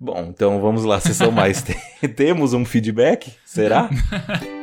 Bom, então vamos lá, sessão mais. Temos um feedback? Será?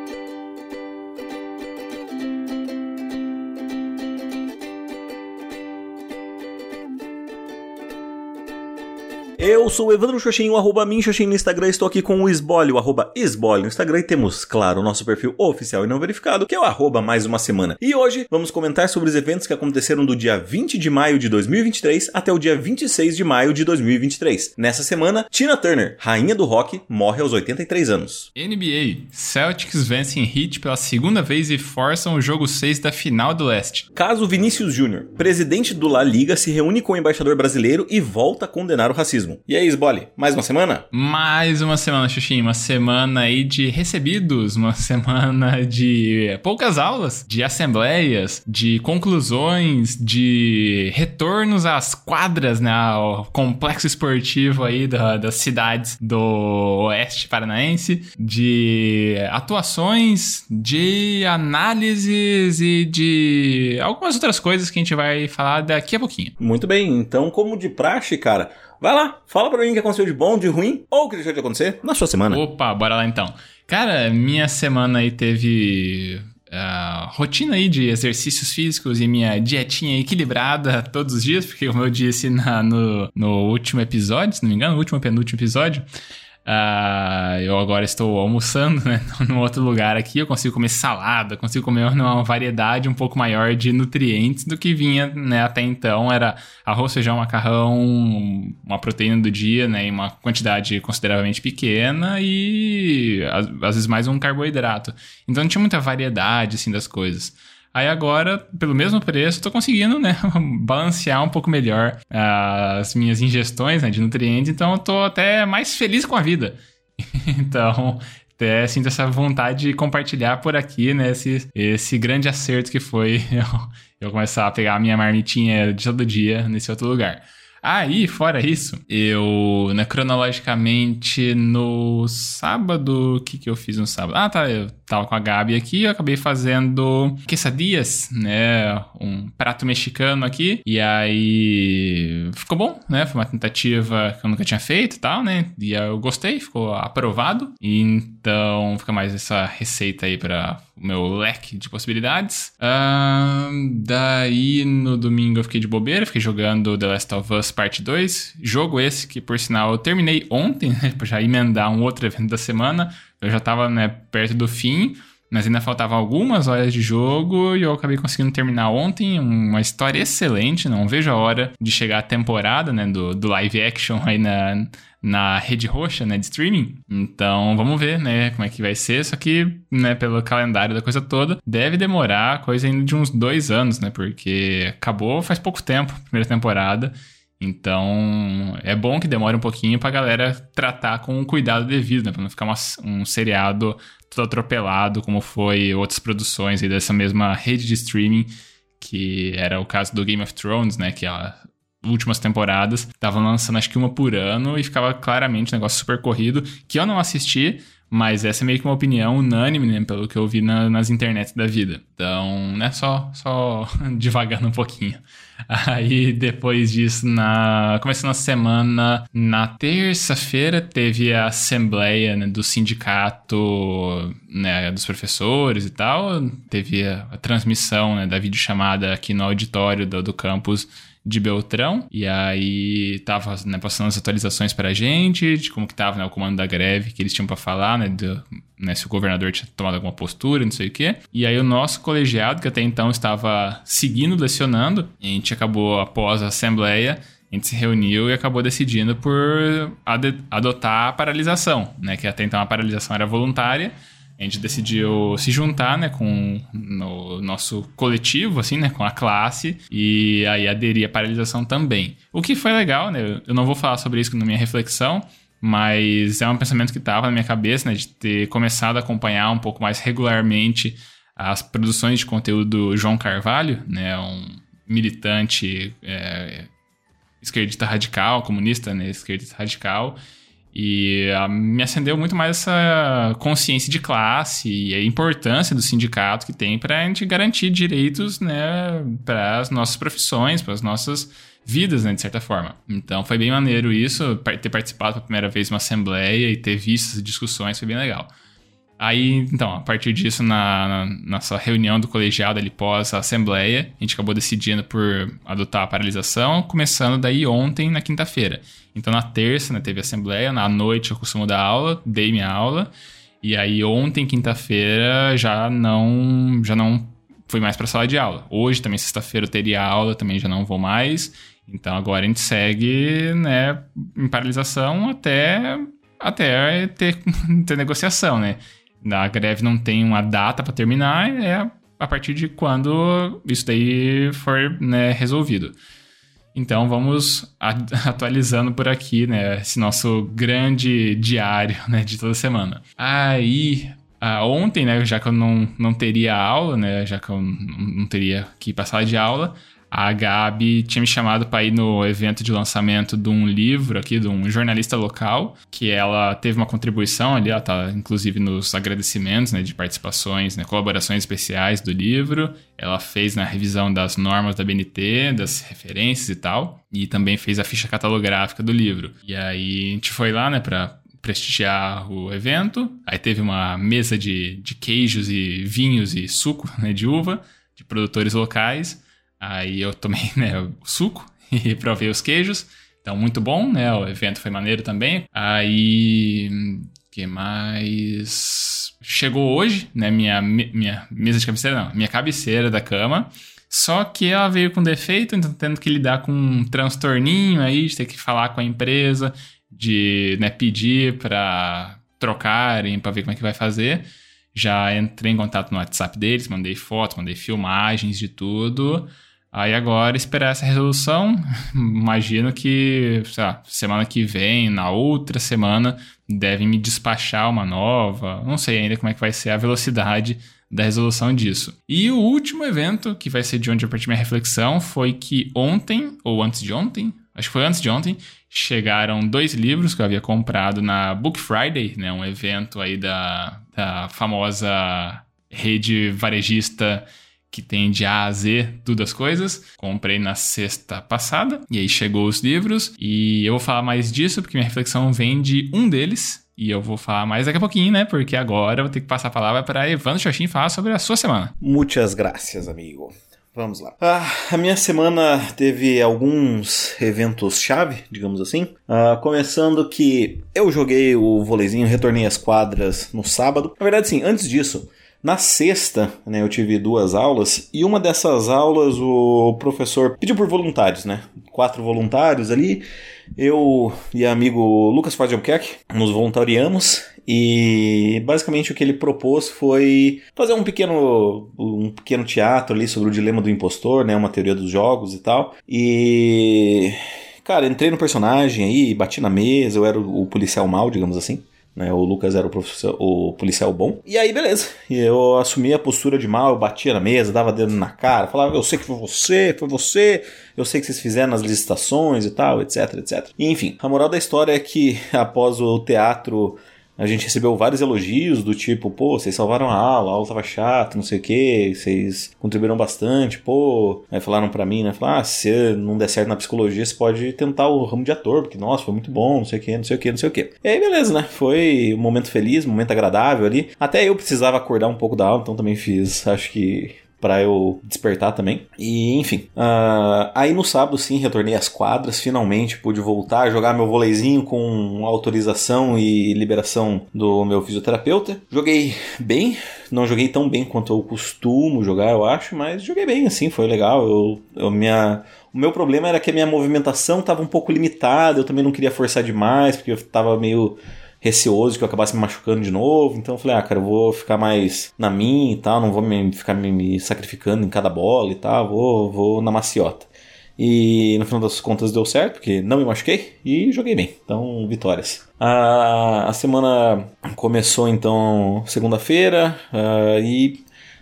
Eu sou o Evandro Xoxin, o arroba Minxoxin no Instagram. Estou aqui com o Esbole, o arroba Esbole no Instagram. E temos, claro, o nosso perfil oficial e não verificado, que é o arroba mais uma semana. E hoje vamos comentar sobre os eventos que aconteceram do dia 20 de maio de 2023 até o dia 26 de maio de 2023. Nessa semana, Tina Turner, rainha do rock, morre aos 83 anos. NBA, Celtics vencem Heat pela segunda vez e forçam o jogo 6 da final do leste. Caso Vinícius Júnior, presidente do La Liga, se reúne com o embaixador brasileiro e volta a condenar o racismo. E aí, Sbole, mais uma semana? Mais uma semana, Xuxinho. Uma semana aí de recebidos, uma semana de poucas aulas, de assembleias, de conclusões, de retornos às quadras, né? Ao complexo esportivo aí da, das cidades do oeste paranaense, de atuações, de análises e de algumas outras coisas que a gente vai falar daqui a pouquinho. Muito bem, então, como de praxe, cara, Vai lá, fala pra mim o que aconteceu de bom, de ruim ou o que deixou de acontecer na sua semana. Opa, bora lá então. Cara, minha semana aí teve uh, rotina aí de exercícios físicos e minha dietinha equilibrada todos os dias, porque como eu disse na, no, no último episódio, se não me engano, no último penúltimo episódio, Uh, eu agora estou almoçando, né? Num outro lugar aqui, eu consigo comer salada, consigo comer uma variedade um pouco maior de nutrientes do que vinha, né? Até então era arroz, feijão, macarrão, uma proteína do dia, né? Em uma quantidade consideravelmente pequena e às vezes mais um carboidrato. Então não tinha muita variedade, assim, das coisas. Aí agora, pelo mesmo preço, tô conseguindo, né, balancear um pouco melhor as minhas ingestões né, de nutrientes, então tô até mais feliz com a vida. então, até sinto essa vontade de compartilhar por aqui, né, esse, esse grande acerto que foi eu, eu começar a pegar a minha marmitinha de todo dia nesse outro lugar. Aí, fora isso, eu, né, cronologicamente, no sábado, o que que eu fiz no sábado? Ah, tá, eu tava com a Gabi aqui, eu acabei fazendo quesadillas, né, um prato mexicano aqui, e aí ficou bom, né, foi uma tentativa que eu nunca tinha feito e tal, né, e eu gostei, ficou aprovado, então fica mais essa receita aí para o meu leque de possibilidades. Daí no domingo eu fiquei de bobeira, fiquei jogando The Last of Us Parte 2. Jogo esse que, por sinal, eu terminei ontem, né, pra já emendar um outro evento da semana. Eu já tava né, perto do fim. Mas ainda faltavam algumas horas de jogo e eu acabei conseguindo terminar ontem. Uma história excelente, não vejo a hora de chegar a temporada né, do, do live action aí na, na rede roxa, né, de streaming. Então, vamos ver, né, como é que vai ser. Só que, né, pelo calendário da coisa toda, deve demorar coisa ainda de uns dois anos, né, porque acabou faz pouco tempo a primeira temporada. Então, é bom que demore um pouquinho pra galera tratar com o cuidado devido, né, pra não ficar uma, um seriado todo atropelado, como foi outras produções aí dessa mesma rede de streaming, que era o caso do Game of Thrones, né, que a últimas temporadas, estavam lançando acho que uma por ano e ficava claramente um negócio super corrido, que eu não assisti, mas essa é meio que uma opinião unânime, né, pelo que eu vi na, nas internets da vida. Então, né, só, só devagando um pouquinho. Aí depois disso, na começando a semana, na terça-feira teve a assembleia né, do sindicato né, dos professores e tal. Teve a, transmissão né, da videochamada aqui no auditório do, do campus de Beltrão. E aí tava né, passando as atualizações pra gente, de como que tava né, o comando da greve que eles tinham para falar, né, do, né, se o governador tinha tomado alguma postura, não sei o quê. E aí o nosso colegiado, que até então estava seguindo lecionando, a gente acabou após a assembleia a gente se reuniu e acabou decidindo por adotar a paralisação, né? Que até então a paralisação era voluntária a gente decidiu se juntar, né, com o nosso coletivo, assim, né, com a classe, e aí aderir à paralisação também. O que foi legal, né, eu não vou falar sobre isso na minha reflexão, mas é um pensamento que estava na minha cabeça, né, de ter começado a acompanhar um pouco mais regularmente as produções de conteúdo do João Carvalho, né, um militante é, esquerdista radical, comunista, né, esquerdista radical, E uh, me acendeu muito mais essa consciência de classe e a importância do sindicato que tem para a gente garantir direitos né, para as nossas profissões, para as nossas vidas, né, de certa forma. Então foi bem maneiro isso, ter participado pela primeira vez de uma assembleia e ter visto as discussões, foi bem legal. Aí, então, a partir disso, na, na nossa reunião do colegiado ali pós a assembleia, a gente acabou decidindo por adotar a paralisação, começando daí ontem, na quinta-feira. Então, na terça, né, teve assembleia, na noite eu costumo dar aula, dei minha aula, e aí ontem, quinta-feira, já não já não fui mais para a sala de aula. Hoje, também sexta-feira, eu teria aula, também já não vou mais. Então, agora a gente segue, né, em paralisação até até ter, ter negociação, né? a greve não tem uma data para terminar, é a partir de quando isso daí for né, resolvido. Então vamos atualizando por aqui, né, esse nosso grande diário, né, de toda semana. Aí, ah, ontem, né, já que eu não, não teria aula, né, já que eu não teria que passar de aula, a Gabi tinha me chamado para ir no evento de lançamento de um livro aqui, de um jornalista local, que ela teve uma contribuição ali, ela tá inclusive nos agradecimentos, né, de participações, né, colaborações especiais do livro. Ela fez na revisão das normas da BNT, das referências e tal, e também fez a ficha catalográfica do livro. E aí a gente foi lá, né, para prestigiar o evento. Aí teve uma mesa de, de queijos e vinhos e suco né, de uva de produtores locais. Aí eu tomei né, o suco e provei os queijos. Então, muito bom, né? O evento foi maneiro também. Aí. que mais? Chegou hoje, né? Minha, minha mesa de cabeceira, não. Minha cabeceira da cama. Só que ela veio com defeito, então tendo que lidar com um transtorninho aí, de ter que falar com a empresa, de né, pedir para trocarem, para ver como é que vai fazer. Já entrei em contato no WhatsApp deles, mandei fotos, mandei filmagens de tudo. Aí agora esperar essa resolução. Imagino que, sei lá, semana que vem, na outra semana, devem me despachar uma nova. Não sei ainda como é que vai ser a velocidade da resolução disso. E o último evento, que vai ser de onde eu parti minha reflexão, foi que ontem, ou antes de ontem, acho que foi antes de ontem, chegaram dois livros que eu havia comprado na Book Friday, né, um evento aí da, da famosa rede varejista que tem de A a Z tudo as coisas. Comprei na sexta passada e aí chegou os livros e eu vou falar mais disso porque minha reflexão vem de um deles. E eu vou falar mais daqui a pouquinho, né? Porque agora eu vou ter que passar a palavra para Evandro Xoxin falar sobre a sua semana. Muitas graças, amigo. Vamos lá. Ah, a minha semana teve alguns eventos-chave, digamos assim. Ah, começando que eu joguei o voleizinho, retornei às quadras no sábado. Na verdade, sim, antes disso, na sexta, né, eu tive duas aulas e uma dessas aulas o professor pediu por voluntários, né? Quatro voluntários ali. Eu e amigo Lucas Fazioquec nos voluntariamos e basicamente o que ele propôs foi fazer um pequeno, um pequeno teatro ali sobre o dilema do impostor, né? Uma teoria dos jogos e tal. E. Cara, entrei no personagem aí, bati na mesa, eu era o policial mal, digamos assim. Né? O Lucas era o, o policial bom. E aí, beleza. E eu assumi a postura de mal, eu batia na mesa, dava dedo na cara, falava, eu sei que foi você, foi você, eu sei que vocês fizeram nas licitações e tal, etc, etc. E, enfim, a moral da história é que após o teatro a gente recebeu vários elogios do tipo, pô, vocês salvaram a aula, a aula tava chata, não sei o que, vocês contribuíram bastante, pô. Aí falaram para mim, né? Falaram, ah, se não der certo na psicologia, você pode tentar o ramo de ator, porque, nossa, foi muito bom, não sei o que, não sei o que, não sei o que. E aí, beleza, né? Foi um momento feliz, um momento agradável ali. Até eu precisava acordar um pouco da aula, então também fiz, acho que para eu despertar também. E enfim, uh, aí no sábado sim retornei às quadras, finalmente pude voltar a jogar meu voleizinho com autorização e liberação do meu fisioterapeuta. Joguei bem, não joguei tão bem quanto eu costumo jogar, eu acho, mas joguei bem assim, foi legal. Eu, eu minha o meu problema era que a minha movimentação estava um pouco limitada, eu também não queria forçar demais, porque eu estava meio receoso que eu acabasse me machucando de novo. Então eu falei, ah, cara, eu vou ficar mais na minha e tal, não vou me, ficar me, me sacrificando em cada bola e tal, vou, vou na maciota. E no final das contas deu certo, porque não me machuquei e joguei bem. Então, vitórias. A, a semana começou então segunda-feira uh, e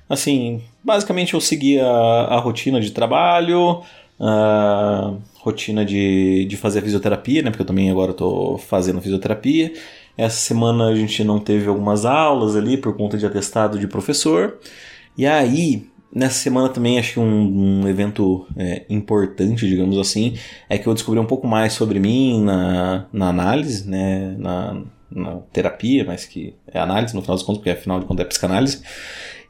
assim, basicamente eu segui a, a rotina de trabalho, a rotina de, de fazer fisioterapia, né? Porque eu também agora estou fazendo fisioterapia. Essa semana a gente não teve algumas aulas ali por conta de atestado de professor. E aí, nessa semana também acho que um, um evento é, importante, digamos assim, é que eu descobri um pouco mais sobre mim na, na análise, né? Na, na terapia, mas que é análise no final das contas, porque afinal de contas é psicanálise.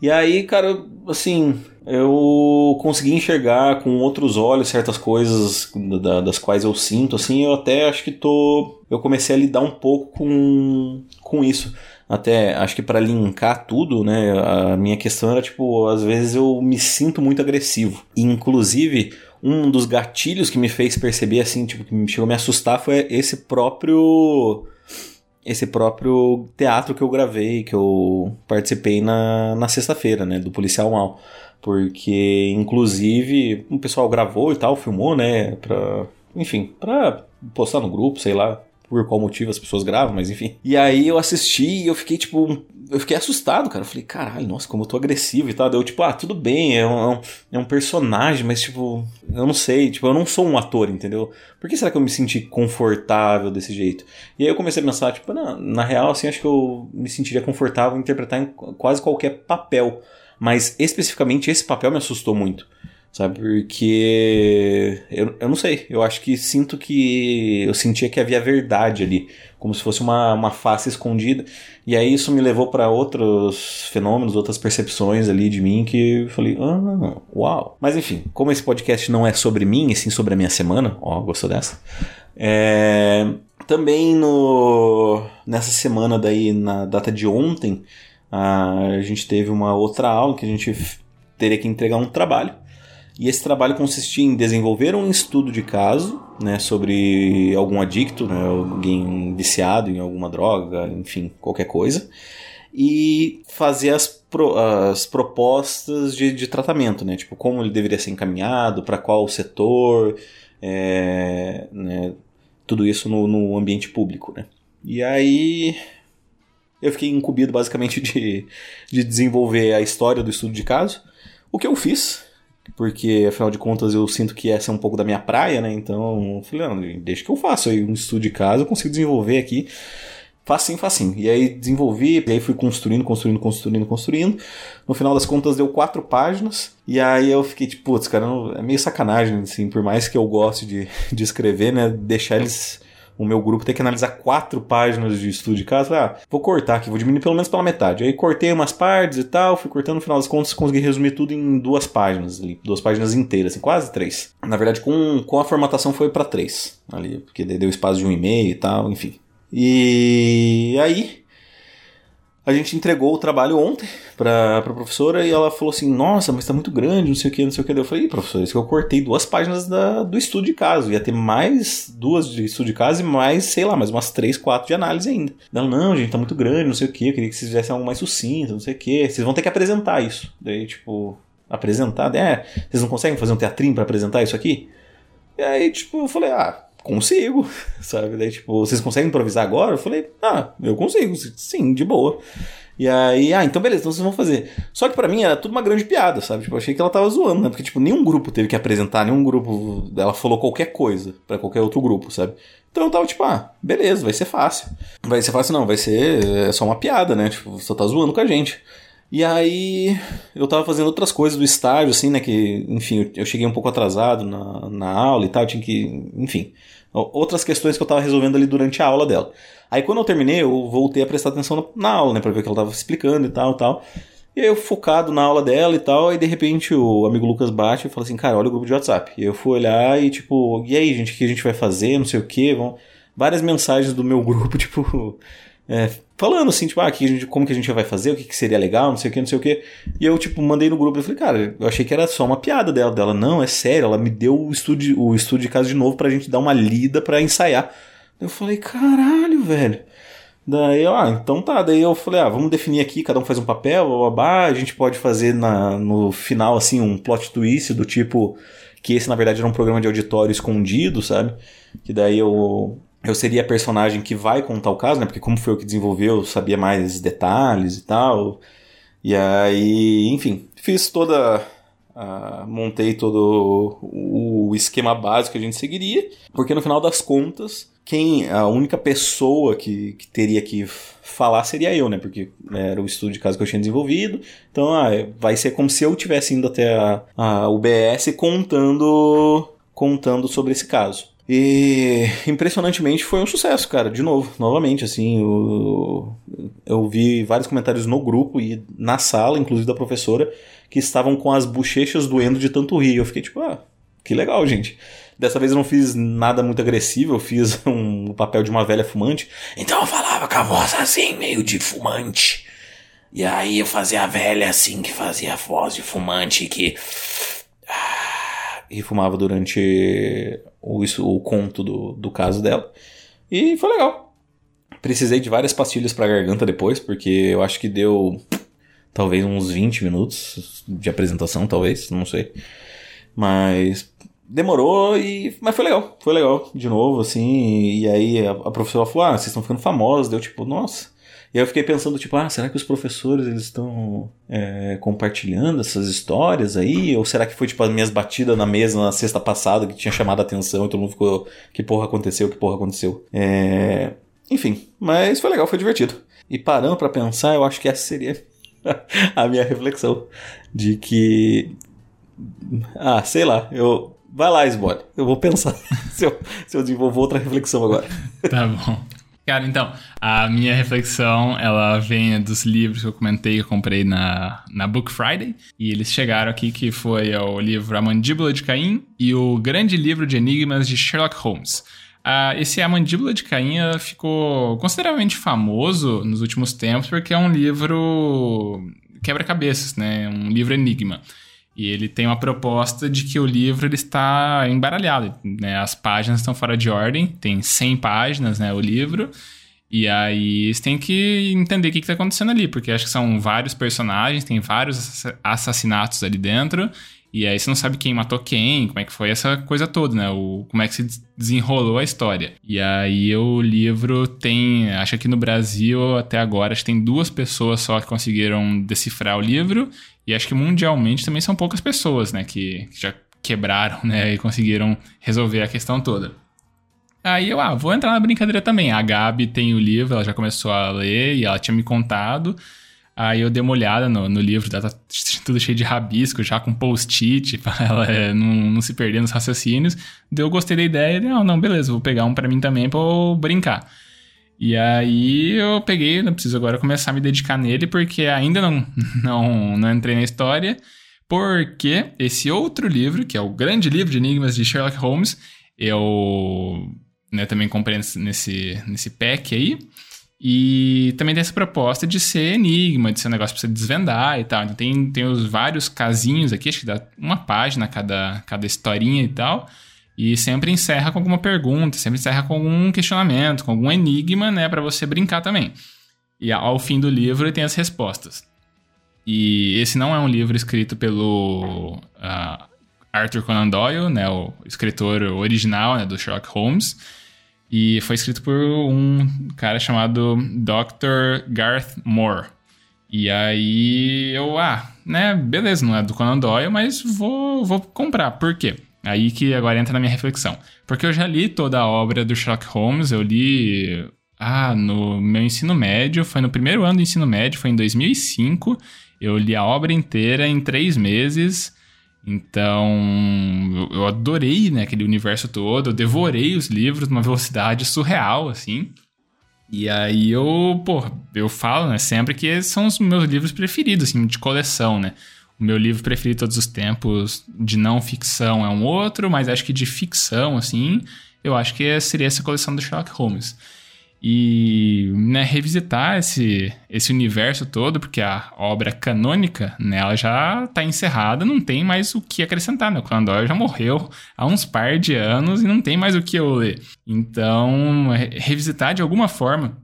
E aí, cara, assim, eu consegui enxergar com outros olhos certas coisas da, das quais eu sinto, assim, eu até acho que tô. Eu comecei a lidar um pouco com, com isso. Até acho que para linkar tudo, né? A minha questão era tipo, às vezes eu me sinto muito agressivo. inclusive, um dos gatilhos que me fez perceber, assim, tipo, que chegou a me assustar foi esse próprio esse próprio teatro que eu gravei, que eu participei na, na sexta-feira, né, do Policial Mal. Porque, inclusive, o pessoal gravou e tal, filmou, né, pra, enfim, pra postar no grupo, sei lá, por qual motivo as pessoas gravam, mas enfim. E aí eu assisti e eu fiquei, tipo, eu fiquei assustado, cara. Eu falei, caralho, nossa, como eu tô agressivo e tal. Deu tipo, ah, tudo bem, é um, é um é personagem, mas tipo, eu não sei, tipo, eu não sou um ator, entendeu? Por que será que eu me senti confortável desse jeito? E aí eu comecei a pensar, tipo, na, na real, assim, acho que eu me sentiria confortável em interpretar em quase qualquer papel. Mas especificamente esse papel me assustou muito sabe? Porque eu, eu não sei, eu acho que sinto que eu sentia que havia verdade ali, como se fosse uma, uma face escondida. E aí isso me levou para outros fenômenos, outras percepções ali de mim que eu falei, ah, uau. Mas enfim, como esse podcast não é sobre mim, e sim sobre a minha semana, ó, gostou dessa? É, também no nessa semana daí, na data de ontem, a gente teve uma outra aula que a gente teria que entregar um trabalho. E esse trabalho consistia em desenvolver um estudo de caso né, sobre algum adicto, né, alguém viciado em alguma droga, enfim, qualquer coisa, e fazer as, pro, as propostas de, de tratamento, né, tipo como ele deveria ser encaminhado, para qual setor, é, né, tudo isso no, no ambiente público. Né. E aí eu fiquei incumbido basicamente de, de desenvolver a história do estudo de caso, o que eu fiz porque afinal de contas eu sinto que essa é um pouco da minha praia, né? Então, eu falei, não, deixa que eu faço aí um estudo de casa, eu consigo desenvolver aqui. Facinho, facinho. E aí desenvolvi, e aí fui construindo, construindo, construindo, construindo. No final das contas deu quatro páginas. E aí eu fiquei tipo, putz, cara, é meio sacanagem, assim, por mais que eu goste de, de escrever, né? Deixar eles o meu grupo ter que analisar quatro páginas de estudo de caso. Ah, vou cortar aqui, vou diminuir pelo menos pela metade. Aí cortei umas partes e tal, fui cortando, no final das contas consegui resumir tudo em duas páginas ali, duas páginas inteiras, assim, quase três. Na verdade, com, com a formatação foi para três ali, porque deu espaço de um e-mail e tal, enfim. E aí a gente entregou o trabalho ontem pra, pra professora e ela falou assim: Nossa, mas tá muito grande, não sei o que, não sei o que. Eu falei: Professor, isso que eu cortei duas páginas da, do estudo de caso. Ia ter mais duas de estudo de caso e mais, sei lá, mais umas três, quatro de análise ainda. Ela: Não, gente, tá muito grande, não sei o que. Eu queria que vocês fizessem algo mais sucinto, não sei o que. Vocês vão ter que apresentar isso. Daí, tipo, apresentar? É, vocês não conseguem fazer um teatrinho para apresentar isso aqui? E aí, tipo, eu falei: Ah consigo, sabe? Daí, tipo, vocês conseguem improvisar agora? Eu falei, ah, eu consigo, sim, de boa. E aí, ah, então beleza, então vocês vão fazer. Só que para mim era tudo uma grande piada, sabe? Tipo, eu achei que ela tava zoando, né? Porque, tipo, nenhum grupo teve que apresentar, nenhum grupo. Ela falou qualquer coisa para qualquer outro grupo, sabe? Então eu tava tipo, ah, beleza, vai ser fácil. Vai ser fácil, não, vai ser é só uma piada, né? Tipo, você tá zoando com a gente. E aí eu tava fazendo outras coisas do estágio, assim, né? Que, enfim, eu cheguei um pouco atrasado na, na aula e tal, tinha que, enfim, outras questões que eu tava resolvendo ali durante a aula dela. Aí quando eu terminei, eu voltei a prestar atenção na aula, né, pra ver o que ela tava explicando e tal e tal. E aí eu focado na aula dela e tal, e de repente o amigo Lucas bate e fala assim, cara, olha o grupo de WhatsApp. E eu fui olhar e tipo, e aí, gente, o que a gente vai fazer, não sei o que, vão... Várias mensagens do meu grupo, tipo, é, falando assim, tipo, ah, que gente, como que a gente vai fazer, o que, que seria legal, não sei o que, não sei o que. E eu, tipo, mandei no grupo e falei, cara, eu achei que era só uma piada dela. Dela, não, é sério, ela me deu o estúdio, o estúdio de casa de novo pra gente dar uma lida pra ensaiar. Eu falei, caralho, velho. Daí, ah, então tá. Daí eu falei, ah, vamos definir aqui, cada um faz um papel, babá. A gente pode fazer na, no final, assim, um plot twist do tipo que esse, na verdade, era um programa de auditório escondido, sabe? Que daí eu eu seria a personagem que vai contar o caso, né? Porque como foi eu que desenvolveu, eu sabia mais detalhes e tal. E aí, enfim, fiz toda a, montei todo o, o esquema básico que a gente seguiria, porque no final das contas, quem a única pessoa que, que teria que falar seria eu, né? Porque era o estudo de caso que eu tinha desenvolvido. Então, ah, vai ser como se eu tivesse indo até a, a UBS contando contando sobre esse caso. E impressionantemente foi um sucesso, cara. De novo, novamente, assim, eu, eu vi vários comentários no grupo e na sala, inclusive da professora, que estavam com as bochechas doendo de tanto rir. Eu fiquei tipo, ah, que legal, gente. Dessa vez eu não fiz nada muito agressivo, eu fiz um, o papel de uma velha fumante. Então eu falava com a voz assim, meio de fumante. E aí eu fazia a velha assim, que fazia a voz de fumante, que. Ah, e fumava durante o, isso, o conto do, do caso dela. E foi legal. Precisei de várias pastilhas pra garganta depois, porque eu acho que deu talvez uns 20 minutos de apresentação, talvez, não sei. Mas demorou e mas foi legal, foi legal de novo assim, e aí a, a professora falou: "Ah, vocês estão ficando famosos". Deu tipo, nossa, e aí eu fiquei pensando, tipo, ah, será que os professores eles estão é, compartilhando essas histórias aí? Ou será que foi, tipo, as minhas batidas na mesa na sexta passada que tinha chamado a atenção e todo mundo ficou, que porra aconteceu, que porra aconteceu? É... Enfim, mas foi legal, foi divertido. E parando para pensar, eu acho que essa seria a minha reflexão. De que. Ah, sei lá, eu. Vai lá, Sbot. Eu vou pensar se, eu, se eu desenvolvo outra reflexão agora. Tá bom. Cara, então, a minha reflexão, ela vem dos livros que eu comentei, que eu comprei na, na Book Friday. E eles chegaram aqui, que foi o livro A Mandíbula de Caim e o Grande Livro de Enigmas de Sherlock Holmes. Uh, esse A Mandíbula de Caim ficou consideravelmente famoso nos últimos tempos, porque é um livro quebra-cabeças, né? Um livro enigma. E ele tem uma proposta de que o livro ele está embaralhado, né? As páginas estão fora de ordem, tem 100 páginas, né, o livro. E aí você tem que entender o que está acontecendo ali, porque acho que são vários personagens, tem vários assassinatos ali dentro, e aí você não sabe quem matou quem, como é que foi essa coisa toda, né? O, como é que se desenrolou a história. E aí o livro tem, acho que no Brasil até agora, acho que tem duas pessoas só que conseguiram decifrar o livro, e acho que mundialmente também são poucas pessoas, né, que, que já quebraram, né, e conseguiram resolver a questão toda. Aí eu, ah, vou entrar na brincadeira também. A Gabi tem o livro, ela já começou a ler e ela tinha me contado. Aí eu dei uma olhada no, no livro, tá tudo cheio de rabisco, já com post-it, pra ela é, não, não se perder nos raciocínios. Eu gostei da ideia não, não, beleza, vou pegar um para mim também pra eu brincar. E aí eu peguei, não preciso agora começar a me dedicar nele, porque ainda não, não, não entrei na história, porque esse outro livro, que é o grande livro de enigmas de Sherlock Holmes, eu né, também comprei nesse, nesse pack aí, e também tem essa proposta de ser enigma, de ser um negócio pra você desvendar e tal. Então tem, tem os vários casinhos aqui, acho que dá uma página cada, cada historinha e tal. E sempre encerra com alguma pergunta, sempre encerra com algum questionamento, com algum enigma, né, para você brincar também. E ao fim do livro tem as respostas. E esse não é um livro escrito pelo uh, Arthur Conan Doyle, né, o escritor original né, do Sherlock Holmes. E foi escrito por um cara chamado Dr. Garth Moore. E aí eu, ah, né, beleza, não é do Conan Doyle, mas vou, vou comprar. Por quê? Aí que agora entra na minha reflexão. Porque eu já li toda a obra do Sherlock Holmes, eu li. Ah, no meu ensino médio, foi no primeiro ano do ensino médio, foi em 2005. Eu li a obra inteira em três meses. Então, eu adorei né, aquele universo todo, eu devorei os livros numa velocidade surreal, assim. E aí eu, pô, eu falo, né, sempre que são os meus livros preferidos, assim, de coleção, né? O meu livro preferido todos os tempos de não ficção é um outro, mas acho que de ficção, assim, eu acho que seria essa coleção do Sherlock Holmes. E né, revisitar esse, esse universo todo, porque a obra canônica, né, ela já está encerrada, não tem mais o que acrescentar. Né? O Conan Doyle já morreu há uns par de anos e não tem mais o que eu ler. Então, revisitar de alguma forma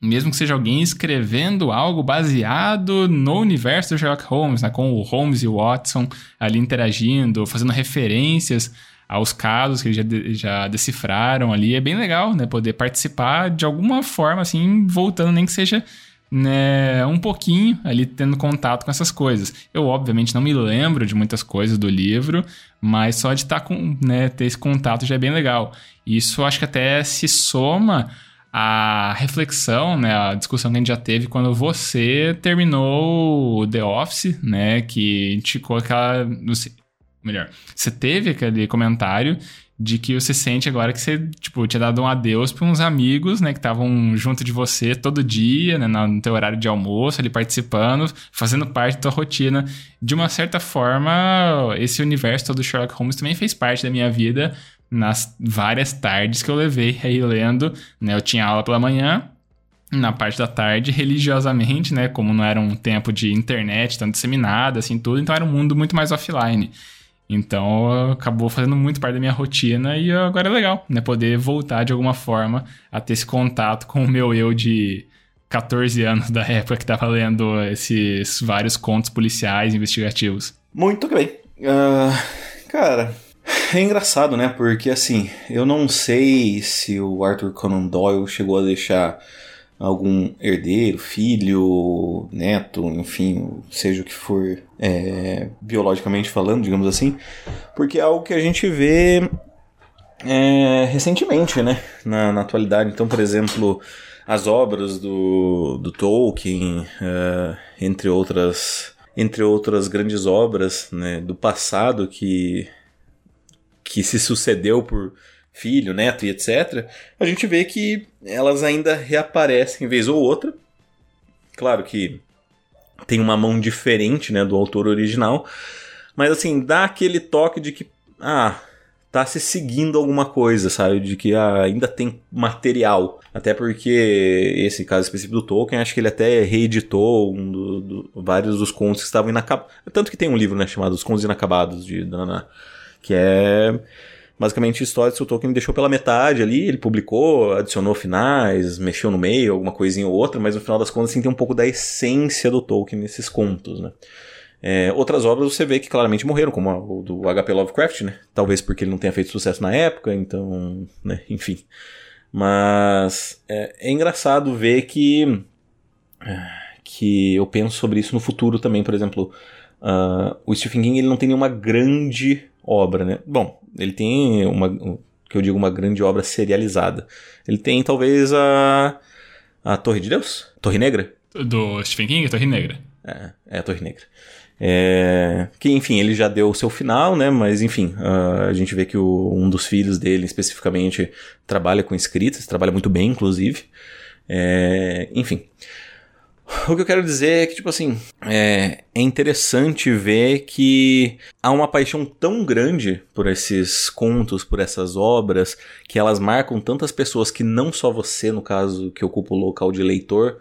mesmo que seja alguém escrevendo algo baseado no universo do Sherlock Holmes, né, com o Holmes e o Watson ali interagindo, fazendo referências aos casos que eles já, já decifraram ali, é bem legal, né, poder participar de alguma forma, assim, voltando, nem que seja né, um pouquinho ali tendo contato com essas coisas. Eu, obviamente, não me lembro de muitas coisas do livro, mas só de estar tá com, né, ter esse contato já é bem legal. Isso acho que até se soma à reflexão, né, a discussão que a gente já teve quando você terminou o The Office, né, que indicou aquela... Melhor, você teve aquele comentário de que você sente agora que você, tipo, tinha dado um adeus para uns amigos, né, que estavam junto de você todo dia, né, no teu horário de almoço, ali participando, fazendo parte da tua rotina. De uma certa forma, esse universo todo do Sherlock Holmes também fez parte da minha vida nas várias tardes que eu levei aí lendo, né, eu tinha aula pela manhã, na parte da tarde, religiosamente, né, como não era um tempo de internet tão disseminada, assim, tudo, então era um mundo muito mais offline. Então acabou fazendo muito parte da minha rotina e agora é legal, né? Poder voltar de alguma forma a ter esse contato com o meu eu de 14 anos da época que estava lendo esses vários contos policiais investigativos. Muito bem. Uh, cara, é engraçado, né? Porque assim, eu não sei se o Arthur Conan Doyle chegou a deixar algum herdeiro, filho, neto, enfim, seja o que for é, biologicamente falando, digamos assim, porque é algo que a gente vê é, recentemente, né, na, na, atualidade. Então, por exemplo, as obras do, do Tolkien, uh, entre outras entre outras grandes obras né, do passado que que se sucedeu por filho, neto e etc., a gente vê que elas ainda reaparecem vez ou outra. Claro que tem uma mão diferente né, do autor original, mas assim, dá aquele toque de que, ah, tá se seguindo alguma coisa, sabe? De que ah, ainda tem material. Até porque esse caso específico do Tolkien, acho que ele até reeditou um do, do, vários dos contos que estavam inacabados. Tanto que tem um livro, né, chamado Os Contos Inacabados, de Dana, que é basicamente histórias que o Tolkien deixou pela metade ali, ele publicou, adicionou finais, mexeu no meio, alguma coisinha ou outra, mas no final das contas assim, tem um pouco da essência do Tolkien nesses contos, né? É, outras obras você vê que claramente morreram, como o do H.P. Lovecraft, né? Talvez porque ele não tenha feito sucesso na época, então, né? Enfim. Mas é, é engraçado ver que que eu penso sobre isso no futuro também, por exemplo, uh, o Stephen King ele não tem nenhuma grande obra, né? Bom, ele tem uma, que eu digo, uma grande obra serializada. Ele tem talvez a a Torre de Deus, Torre Negra. Do Stephen King, Torre Negra. É, é a Torre Negra. É, que enfim, ele já deu o seu final, né? Mas enfim, a gente vê que o, um dos filhos dele especificamente trabalha com escritas, trabalha muito bem, inclusive. É, enfim. O que eu quero dizer é que, tipo assim, é, é interessante ver que há uma paixão tão grande por esses contos, por essas obras, que elas marcam tantas pessoas que não só você, no caso, que ocupa o local de leitor,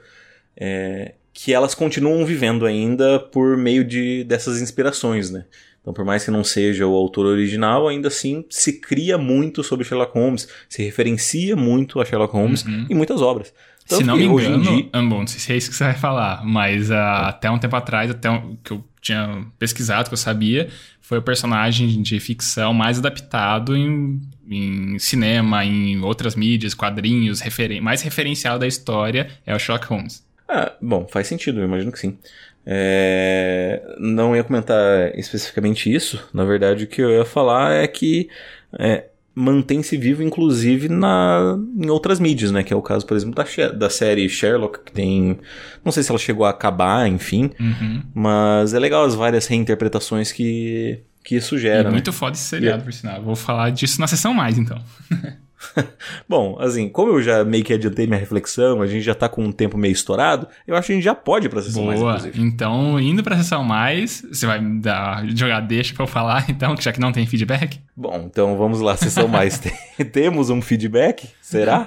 é, que elas continuam vivendo ainda por meio de dessas inspirações, né? Então, por mais que não seja o autor original, ainda assim se cria muito sobre Sherlock Holmes, se referencia muito a Sherlock Holmes uhum. em muitas obras. Tanto se não me engano, dia... ah, bom, não sei se é isso que você vai falar, mas uh, até um tempo atrás, até um, que eu tinha pesquisado, que eu sabia, foi o personagem de ficção mais adaptado em, em cinema, em outras mídias, quadrinhos, referen mais referencial da história é o Sherlock Holmes. Ah, bom, faz sentido, eu imagino que sim. É... Não ia comentar especificamente isso, na verdade o que eu ia falar é que é, mantém-se vivo, inclusive, na, em outras mídias, né? Que é o caso, por exemplo, da, da série Sherlock, que tem. Não sei se ela chegou a acabar, enfim. Uhum. Mas é legal as várias reinterpretações que, que isso gera. E né? muito né? foda esse seriado, por sinal. Vou falar disso na sessão mais, então. Bom, assim, como eu já meio que adiantei minha reflexão, a gente já tá com um tempo meio estourado, eu acho que a gente já pode ir pra sessão Boa. mais, inclusive. Então, indo pra sessão mais, você vai dar, jogar deixa pra eu falar, então, já que não tem feedback? Bom, então vamos lá, sessão mais. Temos um feedback? Será?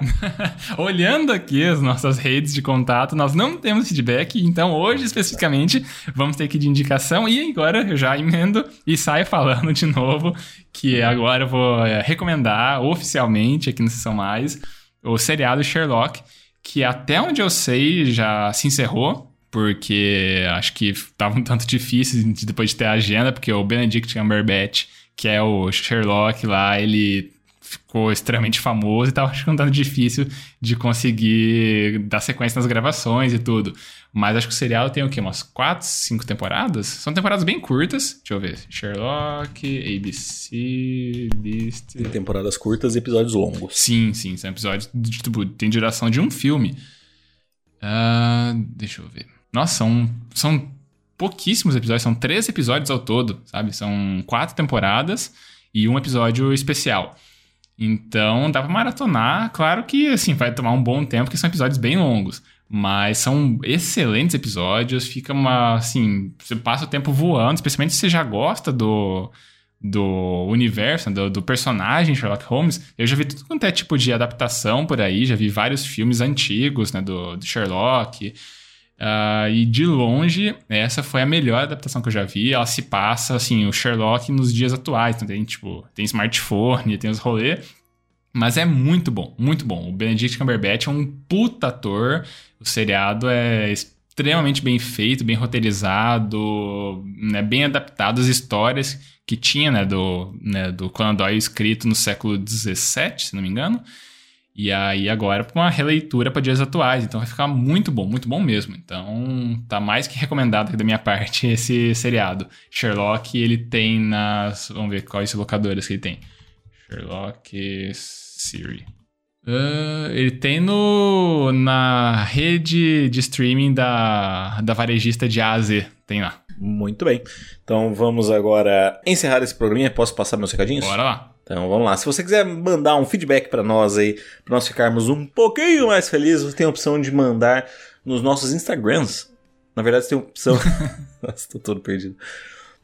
Olhando aqui as nossas redes de contato, nós não temos feedback, então hoje especificamente vamos ter que de indicação e agora eu já emendo e saio falando de novo que agora eu vou é, recomendar oficialmente aqui no Sessão Mais o seriado Sherlock, que até onde eu sei já se encerrou, porque acho que estava um tanto difícil depois de ter a agenda, porque o Benedict Cumberbatch, que é o Sherlock lá, ele ficou extremamente famoso e tava ficando difícil de conseguir dar sequência nas gravações e tudo. Mas acho que o serial tem o quê? Umas 4, 5 temporadas? São temporadas bem curtas. Deixa eu ver. Sherlock, ABC, List. Tem temporadas curtas e episódios longos. Sim, sim. São episódios. De, tipo, tem duração de um filme. Uh, deixa eu ver. Nossa, são, são pouquíssimos episódios. São três episódios ao todo, sabe? São quatro temporadas e um episódio especial. Então dá pra maratonar. Claro que, assim, vai tomar um bom tempo, porque são episódios bem longos. Mas são excelentes episódios, fica uma, assim, você passa o tempo voando, especialmente se você já gosta do, do universo, do, do, personagem Sherlock Holmes. Eu já vi tudo quanto é tipo de adaptação por aí, já vi vários filmes antigos, né, do, do Sherlock. Uh, e de longe, essa foi a melhor adaptação que eu já vi. Ela se passa, assim, o Sherlock nos dias atuais. Então tem, tipo, tem smartphone, tem os rolês. Mas é muito bom, muito bom. O Benedict Cumberbatch é um puta ator. O seriado é extremamente bem feito, bem roteirizado, né, bem adaptado às histórias que tinha, né, do, né, do Conan Doyle escrito no século XVII, se não me engano. E aí agora para uma releitura para dias atuais, então vai ficar muito bom, muito bom mesmo. Então tá mais que recomendado da minha parte esse seriado. Sherlock, ele tem nas, vamos ver quais locadoras que ele tem. Sherlock Siri. Uh, ele tem no na rede de streaming da, da varejista de A a Z. Tem lá. Muito bem. Então vamos agora encerrar esse programa. Posso passar meus recadinhos? Bora lá. Então vamos lá. Se você quiser mandar um feedback para nós aí, para nós ficarmos um pouquinho mais felizes, você tem a opção de mandar nos nossos Instagrams. Na verdade, você tem a opção. Nossa, tô todo perdido.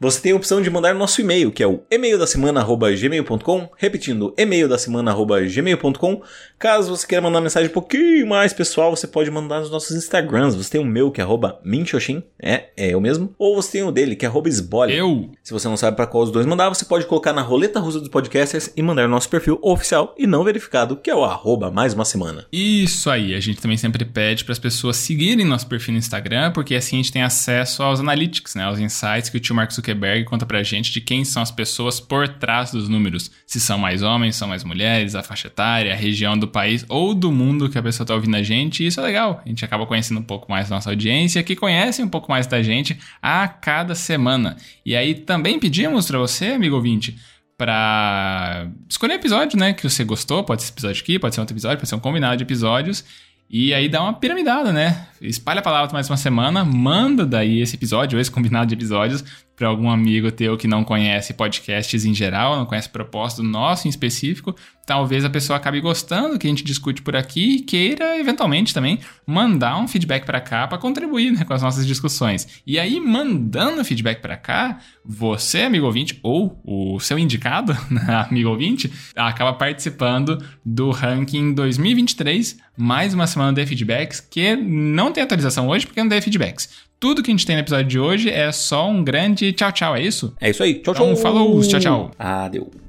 Você tem a opção de mandar nosso e-mail, que é o e-mail da semana@gmail.com, repetindo, e-mail da semana@gmail.com. Caso você queira mandar uma mensagem um pouquinho mais pessoal, você pode mandar nos nossos Instagrams. Você tem o meu, que é @minxoxin, é, é eu mesmo, ou você tem o dele, que é @esbole. Eu. Se você não sabe para qual os dois mandar, você pode colocar na roleta russa dos podcasters e mandar no nosso perfil oficial e não verificado, que é o arroba mais uma semana. Isso aí, a gente também sempre pede para as pessoas seguirem nosso perfil no Instagram, porque assim a gente tem acesso aos analytics, né, aos insights que o tio Marcos Zuckerberg conta pra gente de quem são as pessoas por trás dos números. Se são mais homens, são mais mulheres, a faixa etária, a região do país ou do mundo que a pessoa tá ouvindo a gente. E isso é legal. A gente acaba conhecendo um pouco mais da nossa audiência, que conhece um pouco mais da gente a cada semana. E aí também pedimos para você, amigo ouvinte, para escolher episódio, né, que você gostou, pode ser episódio aqui, pode ser outro episódio, pode ser um combinado de episódios, e aí dá uma piramidada, né? Espalha a palavra mais uma semana, manda daí esse episódio, ou esse combinado de episódios, para algum amigo teu que não conhece podcasts em geral, não conhece propósito nosso em específico, talvez a pessoa acabe gostando do que a gente discute por aqui e queira eventualmente também mandar um feedback para cá para contribuir né, com as nossas discussões. E aí mandando feedback para cá, você, amigo ouvinte, ou o seu indicado, né, amigo ouvinte, acaba participando do ranking 2023, mais uma semana de feedbacks que não tem atualização hoje porque não tem feedbacks. Tudo que a gente tem no episódio de hoje é só um grande tchau, tchau, é isso? É isso aí. Tchau, tchau. Então, falou, tchau, tchau. Adeus.